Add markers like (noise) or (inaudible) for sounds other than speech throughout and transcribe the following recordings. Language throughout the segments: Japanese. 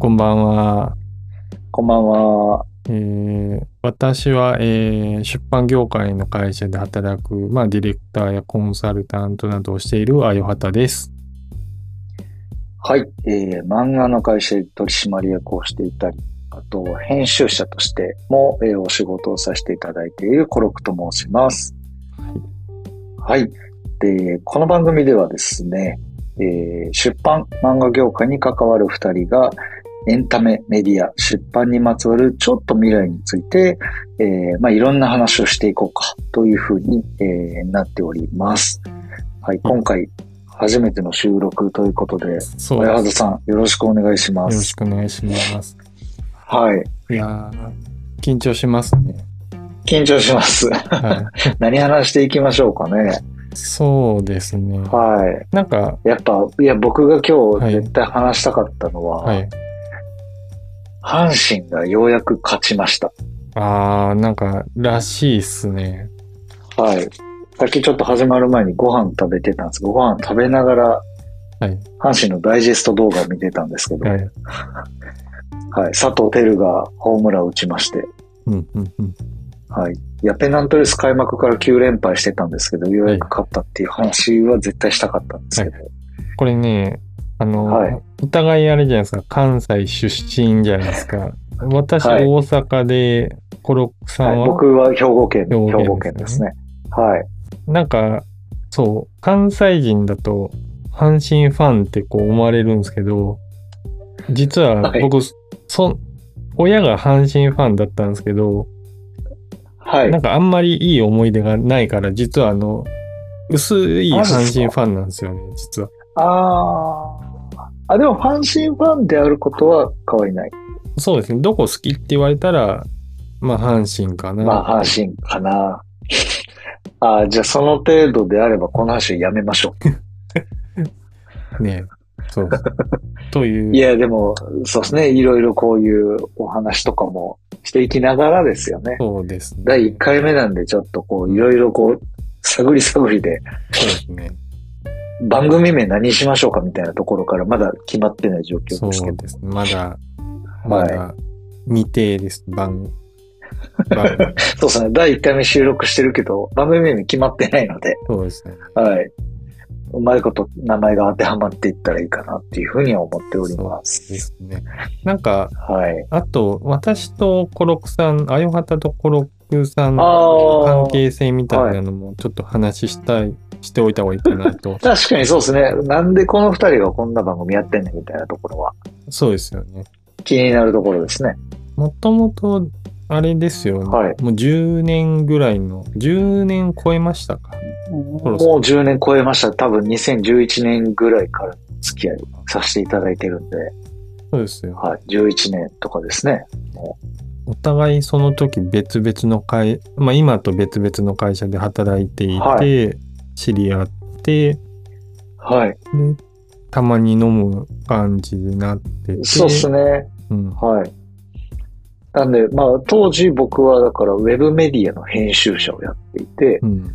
こんばんは。こんばんは。えー私は、えー出版業界の会社で働く、まあ、ディレクターやコンサルタントなどをしているあよはたです。はい。えー、漫画の会社で取締役をしていたり、あと、編集者としても、えーお仕事をさせていただいているコロクと申します。はい。で、この番組ではですね、えー出版、漫画業界に関わる二人が、エンタメ、メディア、出版にまつわるちょっと未来について、えーまあ、いろんな話をしていこうかというふうに、えーなっております。はい。今回、初めての収録ということで、親です。畑さん、よろしくお願いします。よろしくお願いします。はい。いやー、緊張しますね。緊張します。はい。(laughs) 何話していきましょうかね。そうですね。はい。なんか、やっぱ、いや、僕が今はい日絶対話したかったのは、はい。阪神がようやく勝ちました。あー、なんか、らしいっすね。はい。さっきちょっと始まる前にご飯食べてたんですご飯食べながら、はい。阪神のダイジェスト動画を見てたんですけど、ははい。い。佐藤輝がホームランを打ちまして、うん、うん、うん。はい。いや、ペナントレース開幕から9連敗してたんですけど、ようやく勝ったっていう話は絶対したかったんですけど、これね、あの、はいお互いあれじゃないですか、関西出身じゃないですか。私、(laughs) はい大阪で、コロックさはい、んは、僕は兵庫県、兵庫県兵庫県ですね。はい。なんか、そう、関西人だと、阪神ファンってこう思われるんですけど、実ははい僕、そ、親が阪神ファンだったんですけど、はいなん。かあんまりいい思い出がないから、実はあの、薄い阪神ファンなんですよね、実は。あーあ、でも阪神ファンであることは変わりない。そうですね、どこ好きって言われたら、まあ阪神かな。まあ、阪神かな。あーじゃあその程度であればこの話やめましょ (laughs) ねそう。というう。いや、でも、そうですね。いろいろこういうお話とかもしていきながらですよね。そうですね。第1回目なんでちょっとこう、いろいろこう、探り探りで、そうですね。番組名何しましょうかみたいなところからまだ決まってない状況そですけど。うですね。まだ、(laughs) まだ未定です。番、(laughs) 番そうですね。第1回目収録してるけど、番組名決まってないので、そうですね。はい。うまいこと名前が当てはまっていったらいいかなっていうふうには思っておりま。そうですすね。なんか、はい。あと、私とコロックさん、あよはたとコロックさんあのー関係性みたいなのもちょっと話したい、しておいた方がいいかなと。(laughs) 確かにそうですね。なんでこの二人がこんな番組やってんねんみたいなところはそうですよね。気になるところですね。もともと、あれですよね。はいもう10年ぐらいの、10年超えましたか？もうろそろ10年超えました。多分2011年ぐらいから付き合いさせていただいてるんで、そうですよ。はい。11年とかですね。お互いその時別々の会、まあ今と別々の会社で働いていて、は知り合って、はい。で、たまに飲む感じになってて。そうですね。うん。はい。なんで、まあ当時僕はだからウェブメディアの編集者をやっていて、うん。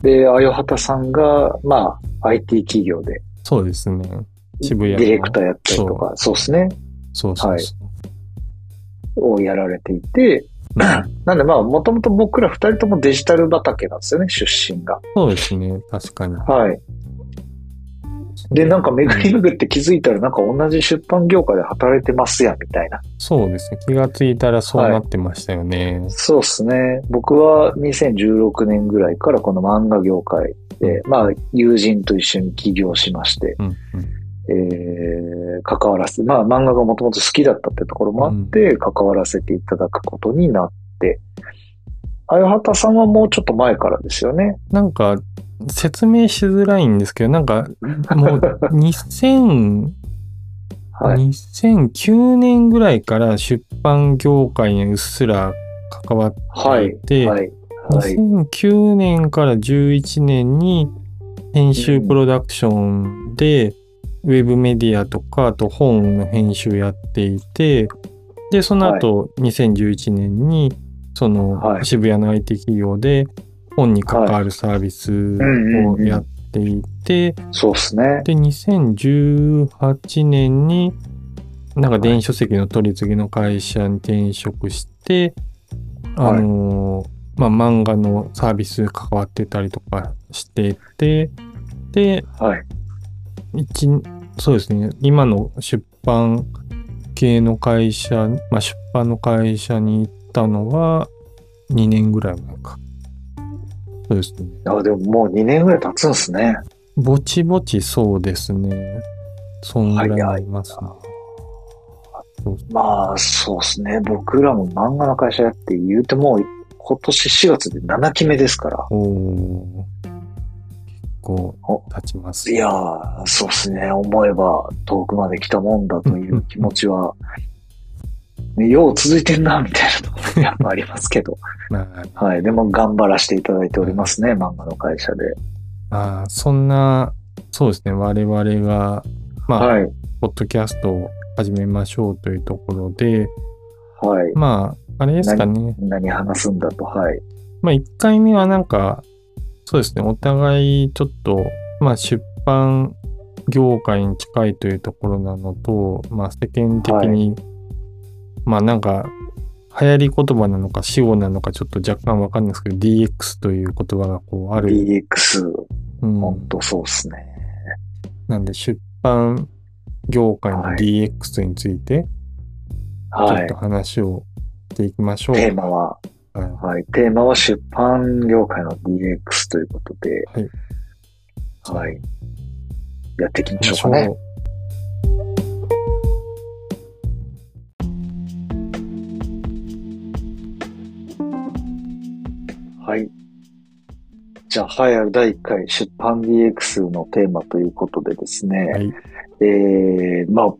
で、あよはたさんが、まあ IT 企業でそうですね。渋谷のディレクターやったりとか、そうですね。そうそうはいそう。をやられていて、うん (clears throat) なんでまあ、もともと僕ら二人ともデジタル畑なんですよね、出身が。そうですね。確かに。はい。で、なんか巡り巡って気づいたら、なんか同じ出版業界で働いてますやん、みたいな。そうですね。気がついたらそうなってましたよね。そうっすね。僕は2016年ぐらいからこの漫画業界で、まあ、友人と一緒に起業しまして、うん、うん。えー、関わらせ、まあ、漫画がもともと好きだったってところもあって、関わらせていただくことになって、あよはたさんはもうちょっと前からですよね。なんか、説明しづらいんですけど、なんか、もう (laughs) 2000、はい。2009年ぐらいから出版業界にうっすら関わっていて、はい。はい。2009年から11年に編集プロダクションでウェブメディアとかあと本の編集やっていてでその後2011年にそのはい渋谷の IT 企業で本に関わるサービスをやっていてそうっすね。で2018年になんか電子書籍の取り次ぎの会社に転職して、あのーまあ漫画のサービス関わってたりとかしてて、で、はい。一そうですね、今の出版系の会社、まあ出版の会社に行ったのは2年ぐらい前か。そうですね。あ、でももう2年ぐらい経つんですね。ぼちぼちそうですね。そんぐらいになりますね。まあ、そうですね。僕らも漫画の会社やって言うてもう今年4月で7期目ですから。おー結構お経ちます。いやー、そうですね。思えば遠くまで来たもんだという気持ちは、ね、よう続いてんな、みたいなところやっぱありますけど。まあ、はい。でも頑張らせていただいておりますね。漫画の会社で。まあ、そんな、そうですね、我々が、まあ、はい。ポッドキャストを始めましょうというところで、はい。まあ、あれですかね。何話すんだと。はい。まあ、1回目はなんか、そうですね、お互いちょっと、まあ、出版業界に近いというところなのと、まあ、世間的に、まあ、なんか、流行り言葉なのか死語なのかちょっと若干わかんないですけど、DX という言葉がこうある。DX、うんほんとそうですね。なんで、出版業界のはい DX について、ちょはいっと。話をしていきましょう。テーマは、はいはい。テーマは出版業界の DX ということで、はい。はい。やっていきましょうかね。はい。じゃあ、栄えある第1回出版 DX のテーマということでですね、はい。えー、まあ、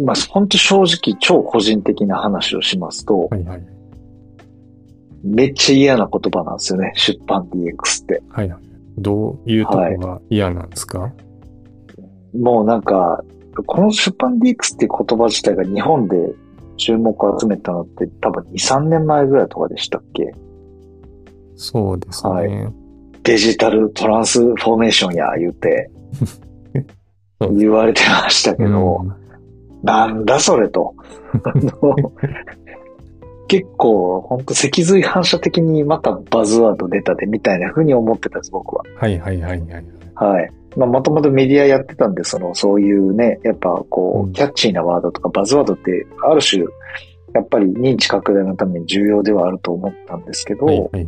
まあ、本当正直超個人的な話をしますと、はいはい。めっちゃ嫌な言葉なんですよね、出版 DX って。はいはい。どういうとこが嫌なんですか、もうなんか、この出版 DX っていう言葉自体が日本で注目を集めたのって多分2、3年前ぐらいとかでしたっけ？そうですね。はいデジタルトランスフォーメーションや言うて (laughs) 言われてましたけど、うんなんだそれと。(laughs) 結構、ほんと脊髄反射的にまたバズワード出たでみたいな風に思ってたんです、僕は。はいはいはいはい。はい。まあ、もともとメディアやってたんで、その、そういうね、やっぱこうキャッチーなワードとかバズワードって、ある種、やっぱり認知拡大のために重要ではあると思ったんですけど、いはいはいはい。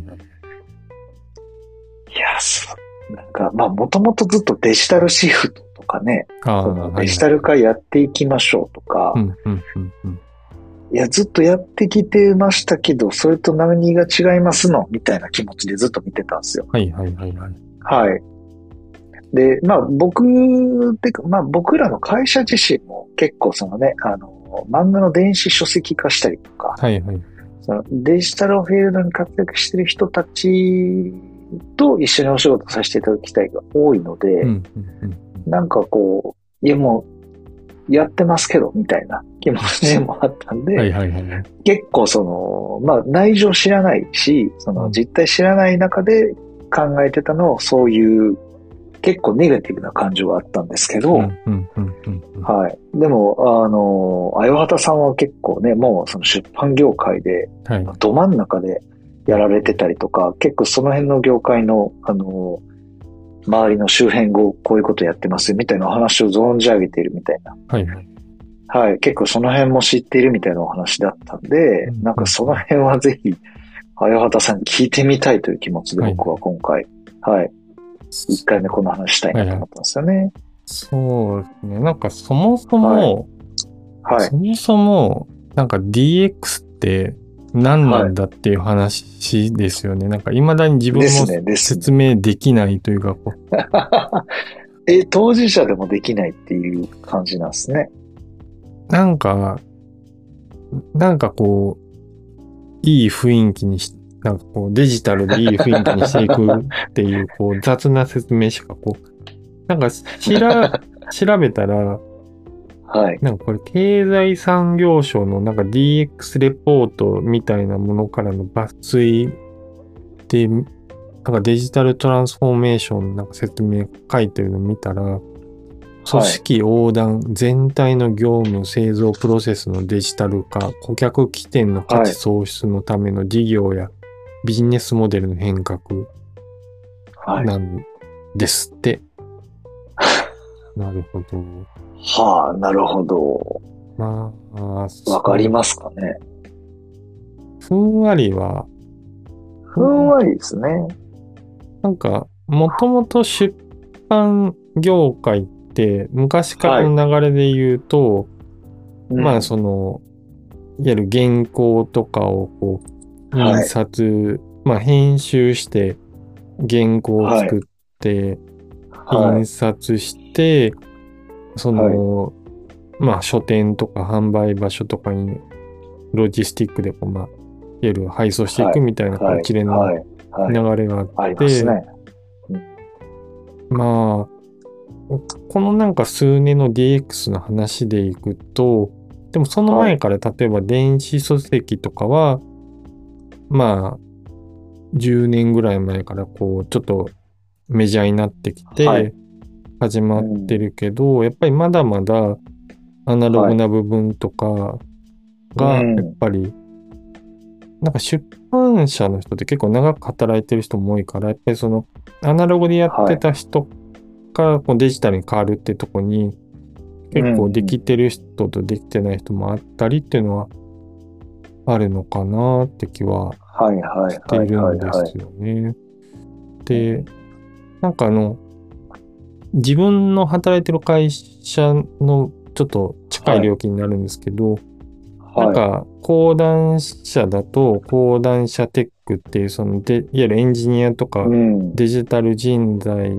や、そう、なんか、まあ、もともとずっとデジタルシフトとかね、ああ、そのはいデジタル化やっていきましょうとか、うんうんうんうん。いや、ずっとやってきてましたけど、それと何が違いますの？みたいな気持ちでずっと見てたんですよ。はいはいはいはい。はい。で、まあ僕、てか、まあ僕らの会社自身も結構そのね、あの、漫画の電子書籍化したりとか、はいはい。そのデジタルフィールドに活躍してる人たちと一緒にお仕事させていただきたいが多いので、うんうんうんなんかこう、いやもう、やってますけど、みたいな気持ちもあったんで、はいはいはいはい。結構その、まあ内情知らないし、その実態知らない中で考えてたのをそういう結構ネガティブな感情があったんですけど。はい。でも、あの、あよはたさんは結構ね、もうその出版業界ではい。ど真ん中でやられてたりとか、結構その辺の業界の、あの、周りの周辺をこういうことやってますよみたいなお話を存じ上げているみたいなはいはい。はい。結構その辺も知っているみたいなお話だったんで、うんなんかその辺はぜひ、あやはたさんに聞いてみたいという気持ちではい僕は今回、はい。一回目この話したいなと思ったんですよね。そうですね。なんかそもそも、はい。そもそも、なんか DX って何なんだっていう話ですよね。なんか未だに自分も。説明できないというか、こう (laughs) え、当事者でもできないっていう感じなんですね。なんか、なんかこう、いい雰囲気にし、なんかこうデジタルでいい雰囲気にしていくっていう、こう雑な説明しかこう、なんかしら (laughs) 調べたら、はい。なんかこれ経済産業省のなんか DX レポートみたいなものからの抜粋で、なんかデジタルトランスフォーメーションのなんか説明書いてるの見たら、組織横断、全体の業務、製造プロセスのデジタル化、顧客起点の価値創出のための事業やビジネスモデルの変革はい。なんですって。なるほど。はあ、なるほど。まあ、わかりますかね。ふんわりは、ふんわりですね。なんか、もともと出版業界って、昔からの流れで言うと、まあ、その、いわゆる原稿とかをこう、はい印刷、まあ、編集して、原稿を作って、はい印。刷して、その、まあ、書店とか販売場所とかに、ロジスティックでこう、まあ、いわゆる配送していくみたいな。一連のはい。はい。流れがあって、まあ、このなんか数年の DX の話でいくと、でもその前から例えば電子書籍とかは、まあ、10年ぐらい前からこう、ちょっとメジャーになってきはてい、始まってるけど、やっぱりまだまだアナログな部分とかが、うんやっぱり、なんか出版社の人って結構長く働いてる人も多いから、やっぱりそのアナログでやってた人からこうデジタルに変わるってとこに、結構できてる人とできてない人もあったりっていうのはあるのかなって気はしてはいいるんで。すよね。で、なんかあの、自分の働いてる会社のちょっと近い料金になるんですけど、なんはか講談社だと講談社テックっていうそのでいわゆるエンジニアとかい。うん。デジタル人材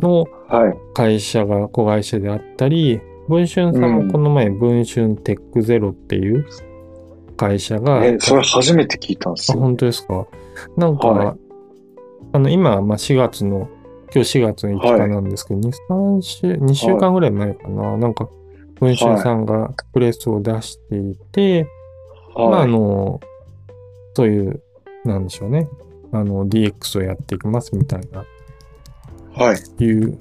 のはい。会社が子会社であったり、文春さんもこの前、文春テックゼロっていう会社が、え、それ初めて聞いたんですあ、よ。本当ですか？なんか、はいあの、今、まあ、4月の、今日4月の5日なんですけど、2、3週、2週間ぐらい前かな、なんか、文春さんがプレスを出していて、まあ、あはい。の、そういう、なんでしょうね、あの、DX をやっていきますみたいな、はい。いう、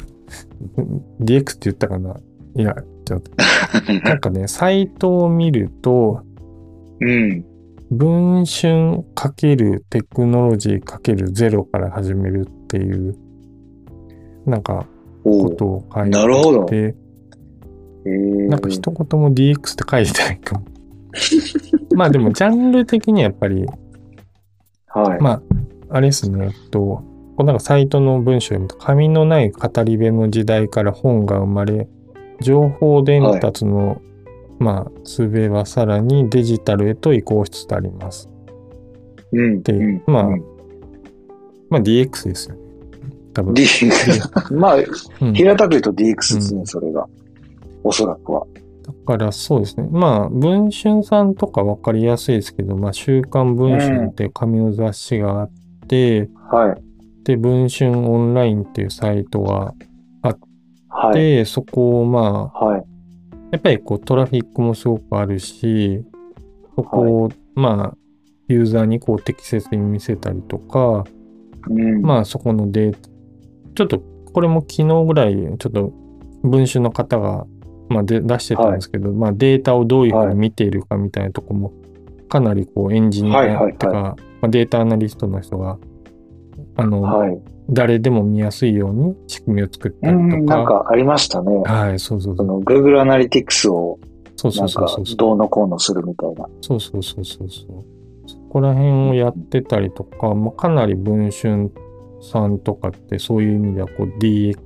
DX って言ったかな。いや、ちょっと、(laughs) なんかね、サイトを見ると、うん。文春かけるテクノロジーかけるゼロから始めるっていう、なんか、ことを書いてて、なるほどえーなんか一言も DX って書いてないかも。(laughs) まあでも、ジャンル的にはやっぱり、はい。まあ、あれですね、えっと、こうなんかサイトの文章を読むと、紙のない語り部の時代から本が生まれ、情報伝達の、まあ、術はさらにデジタルへと移行しつつあります。うん。ていううんまあうんまあ DX ですよね。多分。D、まあ、うん平たく言うと DX ですね、うんそれが。おそらくは。だからそうですね。まあ、文春さんとかわかりやすいですけど、まあ、週刊文春っていう紙の雑誌があって、はい。で、文春オンラインっていうサイトがあっはい。て、そこをまあ、はい。やっぱりこうトラフィックもすごくあるし、そこを、まあ、ユーザーにこう適切に見せたりとか、うん。まあそこのデータ、ちょっとこれも昨日ぐらい、ちょっと文春の方が、まあ、で出してたんですけど、まあデータをどういうふうに見ているかみたいなとこも、かなりこうエンジニはいはいはいアとか、まあ、データアナリストの人が、あの、はい。誰でも見やすいように仕組みを作ったうん、りとか、なんかありましたね。はい、そうそうそ。そうの Google アナリティクスをそうそうんそうそう。どうのこうのするみたいな。そうそうそうそうそう。そこら辺をやってたりとか、まあ、かなり文春さんとかってそういう意味ではこう DX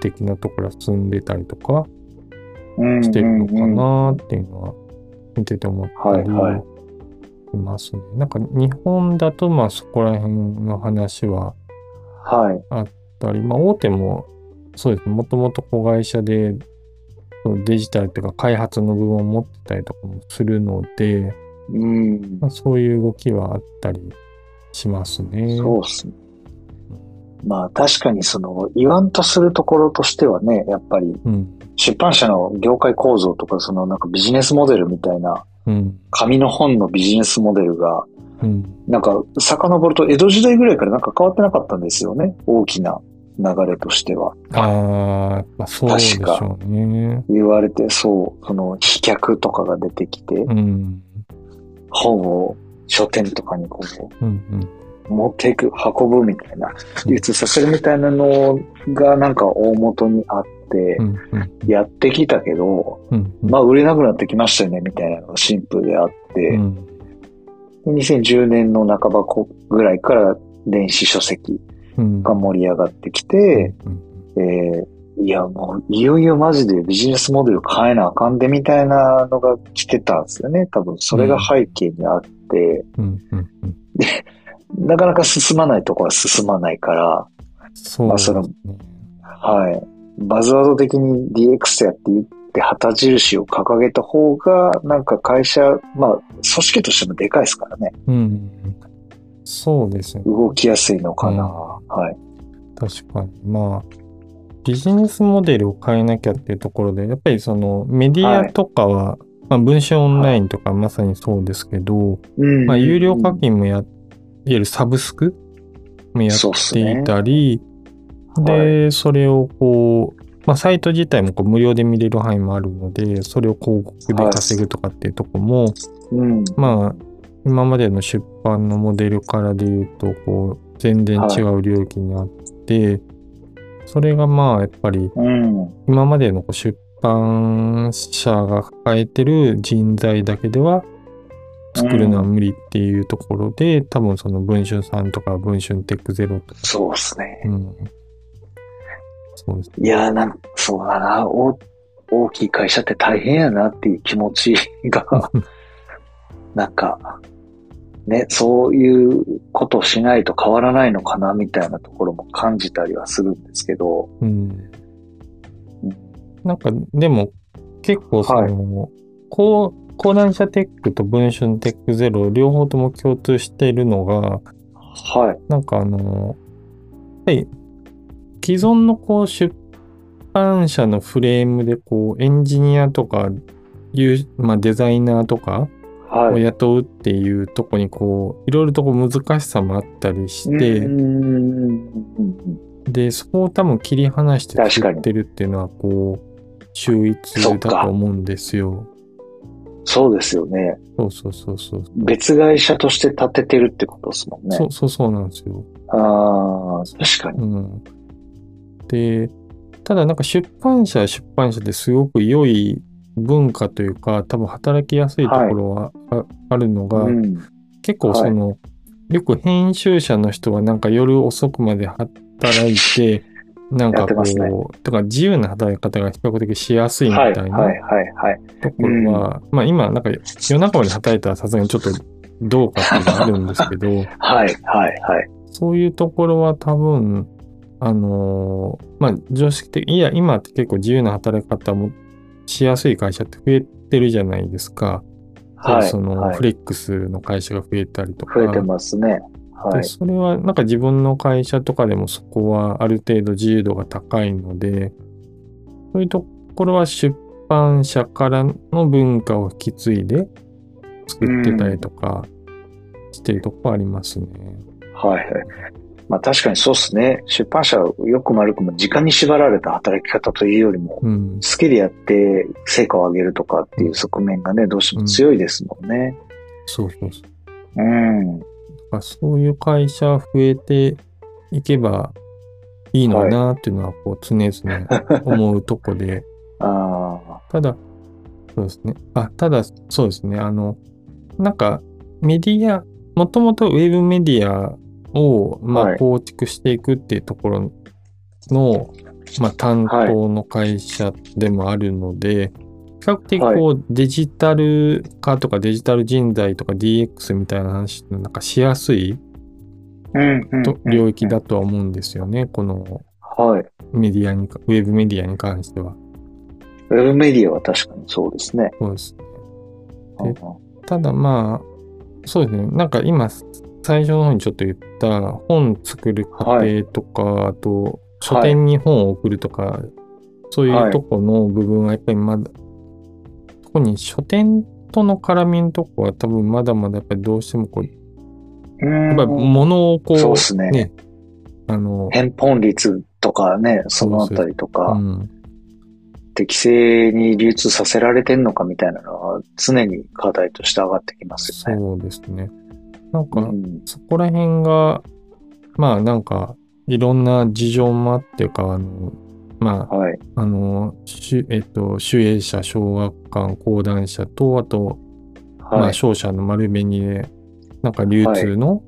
的なところが進んでたりとかうんしてるのかなっていうのは見てて思ったりはいはいしますね。なんか日本だとまあそこら辺の話ははい。あったり、まあ大手もそうですね、もともと子会社でデジタルというか開発の部分を持ってたりとかもするので、うん。まあ、そういう動きはあったりしますね。そうっすね。まあ確かにその言わんとするところとしてはね、やっぱりうん。出版社の業界構造とかそのなんかビジネスモデルみたいなうん。紙の本のビジネスモデルがうん。なんか遡ると江戸時代ぐらいからなんか変わってなかったんですよね。大きな流れとしては。ああそうでしょうね。言われて、そう、その、飛脚とかが出てきて、うん。本を書店とかにこう、うんうん。持っていく、運ぶみたいな、流通させるみたいなのがなんか大元にあってう、んうん。やってきたけど、うんうん。まあ売れなくなってきましたよね、みたいなのがシンプルであって、うん。で2010年の半ばこぐらいから電子書籍うん。が盛り上がってきて、うんえーいやもういよいよマジでビジネスモデル変えなあかんでみたいなのが来てたんですよね。多分それが背景にあって、うんうんうん。なかなか進まないところは進まないから、そうですね。はい。バズワード的に DX やって言って旗印を掲げた方が、なんか会社、まあ、組織としてもでかいですからね。うん。そうですね。動きやすいのかな。うんはい。確かに。まあ、ビジネスモデルを変えなきゃっていうところで、やっぱりそのメディアとかは、まあ、文章オンラインとかまさにそうですけど、うんまあ、有料課金もや、いわゆるサブスクもやっていたり、で、それをこう、まあ、サイト自体もこう無料で見れる範囲もあるので、それを広告で稼ぐとかっていうところも、うん。まあ、今までの出版のモデルからで言うと、こう、全然違う領域にあって、それがまあ、やっぱり、うん。今までのこう出版社が抱えてる人材だけでは作るのは無理っていうところで、多分その文春さんとか文春テックゼロとか、そうですね。うん。そうです。いやーなんそうだな。お大きい会社って大変やなっていう気持ちが、(laughs) なんか、ね、そういうことをしないと変わらないのかなみたいなところも感じたりはするんですけど、うん。なんか、でも、結構その、こう、講談社テックと文春テックゼロ両方とも共通しているのが、はい。なんかあの、やっぱり既存のこう出版社のフレームでこうエンジニアとか、まあ、デザイナーとかを。雇うっていうとこにこういろいろとこう難しさもあったりして、でそこを多分切り離して作ってるっていうのはこう秀逸だと思うんですよ。そうですよね。そうそうそうそう。別会社として立ててるってことですもんね。そうそうそうなんですよ。ああ、確かに。うん。で、ただなんか出版社は出版社ですごく良い文化というか、多分働きやすいところはあ,、あるのが、うん。結構その、よく編集者の人はなんか夜遅くまで働いて、なんかこやってますねう、とか自由な働き方が比較的しやすいみたはい、いなはい、はい、はい。ところは、まあ今なんか夜中まで働いたらさすがにちょっとどうかっていうのがあるんですけど、(laughs) はい、はい、はい。そういうところは多分、あのーまあ、常識的、いや、今って結構自由な働き方もしやすい会社って増えてるじゃないですか。はい。その、はいフレックスの会社が増えたりとか。増えてますね。はでい。それはなんか自分の会社とかでもそこはある程度自由度が高いので、そういうところは出版社からの文化を引き継いで作ってたりとかしてるとこありますね。はい、はい。まあ確かにそうですね。出版社はよくも悪くも時間に縛られた働き方というよりも、うん。好きでやって成果を上げるとかっていう側面がね、どうしても強いですもんね。そうそうそう。うん。まあそういう会社増えていけばいいのになっていうのはこう常々 (laughs) 思うとこで、ああ。ただ、そうですね。あ、ただ、そうですね。あの、なんかメディア、もともとウェブメディアを、まあ、はい構築していくっていうところの、まあ、担当の会社でもあるので、比較的こうデジタル化とかデジタル人材とか DX みたいな話なんかしやすい領域だとは思うんですよね。このはい。メディアにか、ウェブメディアに関しては。ウェブメディアは確かにそうですね。そうです。うんでただまあ、そうですね。なんか今、最初の方にちょっと言った本作る過程とか、あと書店に本を送るとか、そういうとこの部分はやっぱりまだ、特に書店との絡みのとこは多分まだまだやっぱりどうしてもこう、うんやっぱり物をこう、そうっすねあの、返本率とかね、そのあたりとか、うん。適正に流通させられてんのかみたいなのは常に課題として上がってきますよね。そうですね。なんか、うんそこら辺が、まあなんか、いろんな事情もあってか、あの、まあ、はい。あの、しえっと、守衛者、小学館、講談社と、あと、まあ、はい。商社の丸紅で、なんか流通の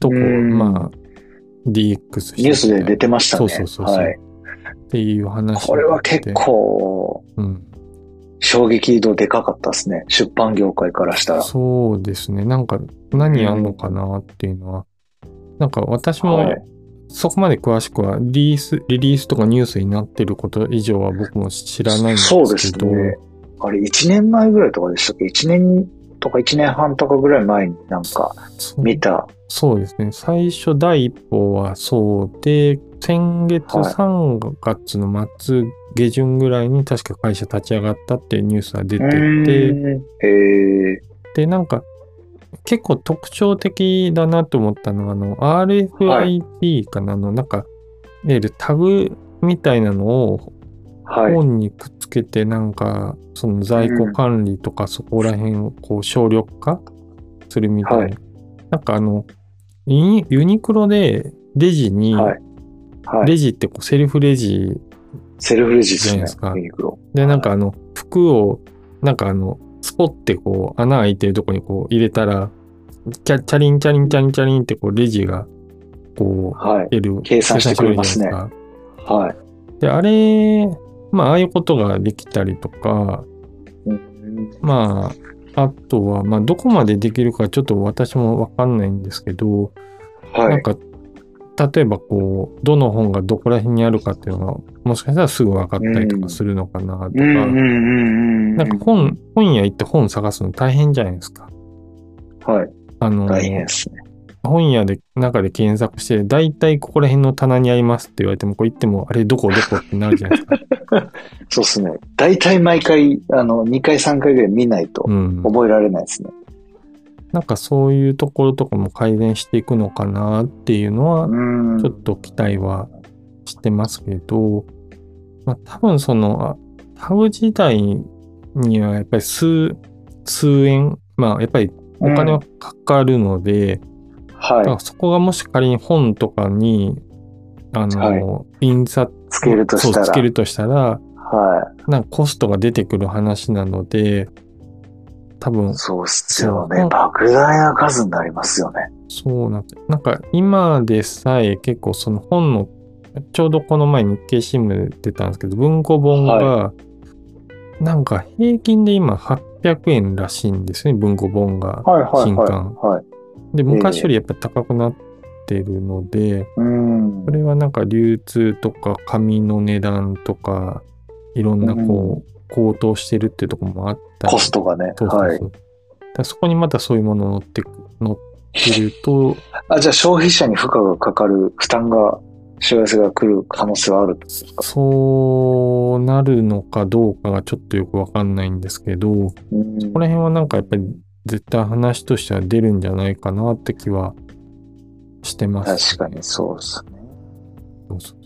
とこ、うんまあ、DX ニュースで出てましたね。そうそうそうそうはい。っていう話これは結構、構、うん、衝撃度でかかったですね。出版業界からしたら。そうですね。なんか、何やんのかなっていうのは、なんか私もはいそこまで詳しくはリリース、リリースとかニュースになってること以上は僕も知らないんですけど、そうですね。あれ、1年前ぐらいとかでしたっけ ?1 年とか1年半とかぐらい前になんか見た。そうですね。最初第一報はそうで、先月はい3月の末、下旬ぐらいに確か会社立ち上がったっていうニュースが出てうて、ーんへえ。で、なんか、結構特徴的だなと思ったのは、あの、RFID かな、あの、なんか、いわゆるタグみたいなのをはい。本にくっつけて、なんか、その在庫管理とかそこら辺をこう省力化するみたいな。はいなんかあの、ユニクロでレジに、はい。はい。レジってこうセルフレジセルフレジじゃないですか。ユニクロ。で、なんかあの、服を、なんかあの、スポってこう、穴開いてるとこにこう入れたら、チャチャリンチャリンチャリンチャリンってこう、レジが、こう、はい。出る。計算してくれますねはい。で、あれ、まあ、ああいうことができたりとか、うんまあ、あとは、まあ、どこまでできるかちょっと私もわかんないんですけど、はい。なんか、例えばこう、どの本がどこら辺にあるかっていうのが、もしかしたらすぐ分かったりとかするのかなとか。なんか本、本屋行って本探すの大変じゃないですか。はい。あの、大変ですね。本屋で、中で検索して、大体ここら辺の棚にありますって言われても、こう行っても、あれどこどこってなるじゃないですか。(laughs) そうですね。大体毎回、あの、2回3回ぐらい見ないとうん。覚えられないですね。なんかそういうところとかも改善していくのかなっていうのは、うん。ちょっと期待はしてますけど、まあ多分その、あタグ自体にはやっぱり数、数円、まあやっぱりお金はかかるので、だからはそこがもし仮に本とかに、あの、印刷、い。つけるとしたら。つけるとしたら、はなんかコストが出てくる話なので、多分い。、そうっすよね。莫大な数になりますよね。そうなんなんか今でさえ結構その本の、ちょうどこの前日経新聞で出たんですけど、文庫本が、なんか平均で今800円らしいんですね、文庫本が。はいはい新はい。刊はい。で、昔よりやっぱ高くなってるので、うんこ。れはなんか流通とか紙の値段とか、いろんなこう、高騰してるっていうところもあったりコストがね。そうそうそう。はい。そこにまたそういうもの乗ってく、乗ってると、(laughs) あ、じゃあ消費者に負荷がかかる負担が、しわ寄せが来る可能性はあるってことですか？そうなるのかどうかがちょっとよくわかんないんですけど、こうんこら辺はなんかやっぱり絶対話としては出るんじゃないかなって気はしてます、確かにそうですね。そうそう